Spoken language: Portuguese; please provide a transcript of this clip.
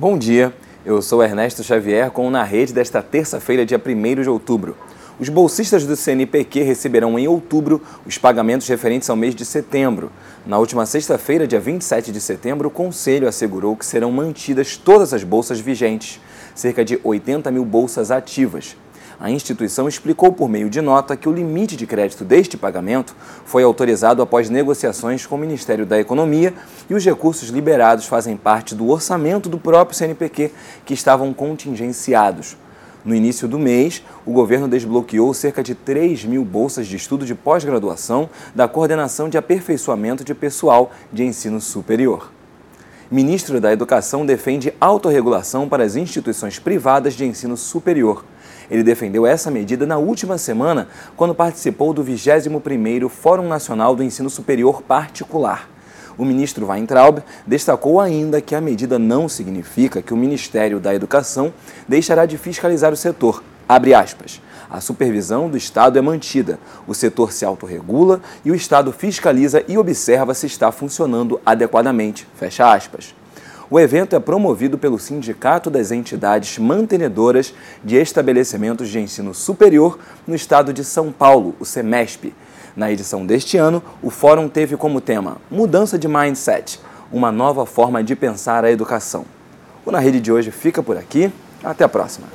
Bom dia, eu sou Ernesto Xavier com o Na Rede desta terça-feira, dia 1 de outubro. Os bolsistas do CNPq receberão em outubro os pagamentos referentes ao mês de setembro. Na última sexta-feira, dia 27 de setembro, o Conselho assegurou que serão mantidas todas as bolsas vigentes, cerca de 80 mil bolsas ativas. A instituição explicou por meio de nota que o limite de crédito deste pagamento foi autorizado após negociações com o Ministério da Economia e os recursos liberados fazem parte do orçamento do próprio CNPq, que estavam contingenciados. No início do mês, o governo desbloqueou cerca de 3 mil bolsas de estudo de pós-graduação da Coordenação de Aperfeiçoamento de Pessoal de Ensino Superior. Ministro da Educação defende autorregulação para as instituições privadas de ensino superior. Ele defendeu essa medida na última semana, quando participou do 21º Fórum Nacional do Ensino Superior Particular. O ministro Weintraub destacou ainda que a medida não significa que o Ministério da Educação deixará de fiscalizar o setor. Abre aspas. A supervisão do Estado é mantida, o setor se autorregula e o Estado fiscaliza e observa se está funcionando adequadamente. Fecha aspas. O evento é promovido pelo Sindicato das Entidades Mantenedoras de Estabelecimentos de Ensino Superior no estado de São Paulo, o SEMESP, na edição deste ano, o fórum teve como tema Mudança de Mindset uma nova forma de pensar a educação. O Na Rede de hoje fica por aqui. Até a próxima.